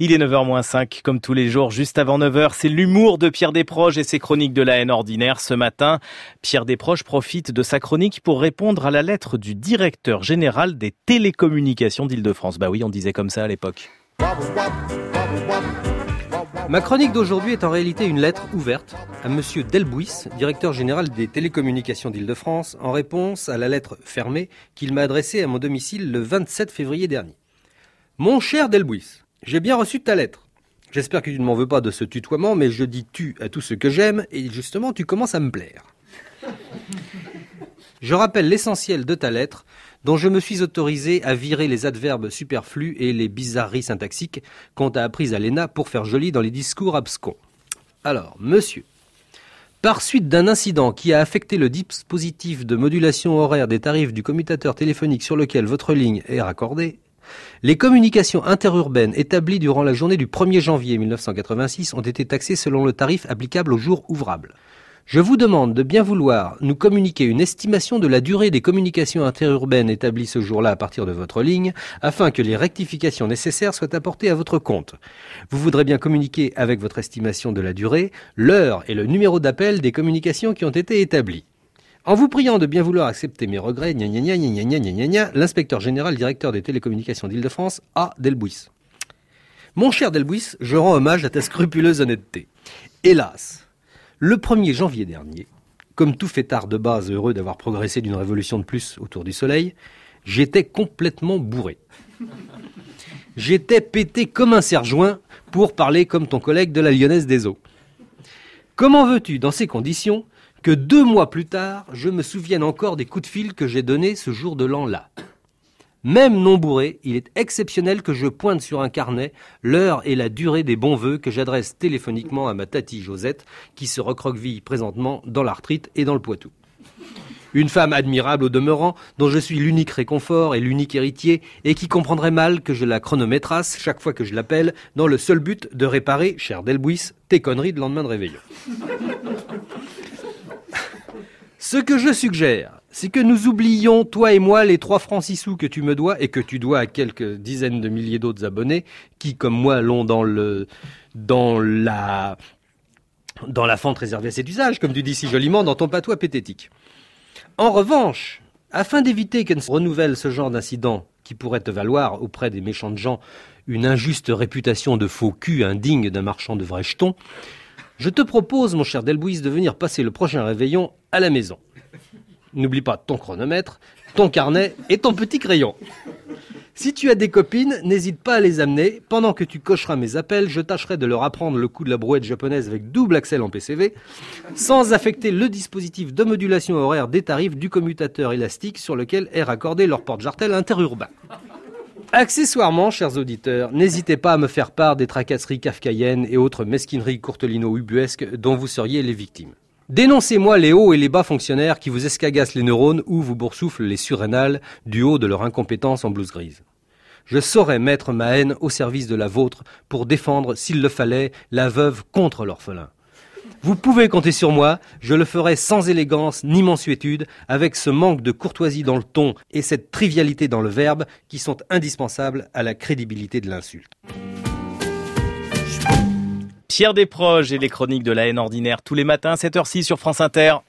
Il est 9h05, comme tous les jours, juste avant 9h, c'est l'humour de Pierre Desproges et ses chroniques de la haine ordinaire. Ce matin, Pierre Desproges profite de sa chronique pour répondre à la lettre du directeur général des télécommunications d'Île-de-France. Bah oui, on disait comme ça à l'époque. Ma chronique d'aujourd'hui est en réalité une lettre ouverte à monsieur Delbouis, directeur général des télécommunications d'Île-de-France, en réponse à la lettre fermée qu'il m'a adressée à mon domicile le 27 février dernier. Mon cher Delbouis, j'ai bien reçu ta lettre. J'espère que tu ne m'en veux pas de ce tutoiement, mais je dis tu à tout ce que j'aime, et justement tu commences à me plaire. Je rappelle l'essentiel de ta lettre, dont je me suis autorisé à virer les adverbes superflus et les bizarreries syntaxiques qu'on t'a apprises à l'ENA pour faire joli dans les discours abscons. Alors, monsieur, par suite d'un incident qui a affecté le dispositif de modulation horaire des tarifs du commutateur téléphonique sur lequel votre ligne est raccordée, les communications interurbaines établies durant la journée du 1er janvier 1986 ont été taxées selon le tarif applicable au jour ouvrable. Je vous demande de bien vouloir nous communiquer une estimation de la durée des communications interurbaines établies ce jour-là à partir de votre ligne, afin que les rectifications nécessaires soient apportées à votre compte. Vous voudrez bien communiquer avec votre estimation de la durée, l'heure et le numéro d'appel des communications qui ont été établies. En vous priant de bien vouloir accepter mes regrets, l'inspecteur général directeur des télécommunications d'Île-de-France A. Delbouis. Mon cher Delbuis, je rends hommage à ta scrupuleuse honnêteté. Hélas, le 1er janvier dernier, comme tout fêtard de base heureux d'avoir progressé d'une révolution de plus autour du soleil, j'étais complètement bourré. J'étais pété comme un serre-joint pour parler comme ton collègue de la Lyonnaise des Eaux. Comment veux-tu, dans ces conditions, que deux mois plus tard, je me souvienne encore des coups de fil que j'ai donnés ce jour de l'an-là. Même non bourré, il est exceptionnel que je pointe sur un carnet l'heure et la durée des bons vœux que j'adresse téléphoniquement à ma tati Josette, qui se recroqueville présentement dans l'arthrite et dans le Poitou. Une femme admirable au demeurant, dont je suis l'unique réconfort et l'unique héritier, et qui comprendrait mal que je la chronométrasse chaque fois que je l'appelle, dans le seul but de réparer, cher Delbouis, tes conneries de lendemain de réveillon. Ce que je suggère, c'est que nous oublions, toi et moi, les trois francs six sous que tu me dois et que tu dois à quelques dizaines de milliers d'autres abonnés qui, comme moi, l'ont dans le, dans la, dans la fente réservée à cet usage, comme tu dis si joliment dans ton patois pététique. En revanche, afin d'éviter qu'elle se renouvelle ce genre d'incident qui pourrait te valoir auprès des méchantes gens une injuste réputation de faux cul indigne d'un marchand de vrais jetons, je te propose, mon cher Delbouis, de venir passer le prochain réveillon à la maison. N'oublie pas ton chronomètre, ton carnet et ton petit crayon. Si tu as des copines, n'hésite pas à les amener. Pendant que tu cocheras mes appels, je tâcherai de leur apprendre le coup de la brouette japonaise avec double axel en PCV, sans affecter le dispositif de modulation horaire des tarifs du commutateur élastique sur lequel est raccordé leur porte-jartel interurbain. Accessoirement, chers auditeurs, n'hésitez pas à me faire part des tracasseries kafkaïennes et autres mesquineries courtelino-ubuesques dont vous seriez les victimes. Dénoncez-moi les hauts et les bas fonctionnaires qui vous escagassent les neurones ou vous boursouflent les surrénales du haut de leur incompétence en blouse grise. Je saurais mettre ma haine au service de la vôtre pour défendre, s'il le fallait, la veuve contre l'orphelin. Vous pouvez compter sur moi, je le ferai sans élégance ni mansuétude, avec ce manque de courtoisie dans le ton et cette trivialité dans le verbe qui sont indispensables à la crédibilité de l'insulte. Pierre Desproges et les chroniques de la haine ordinaire tous les matins, 7h06 sur France Inter.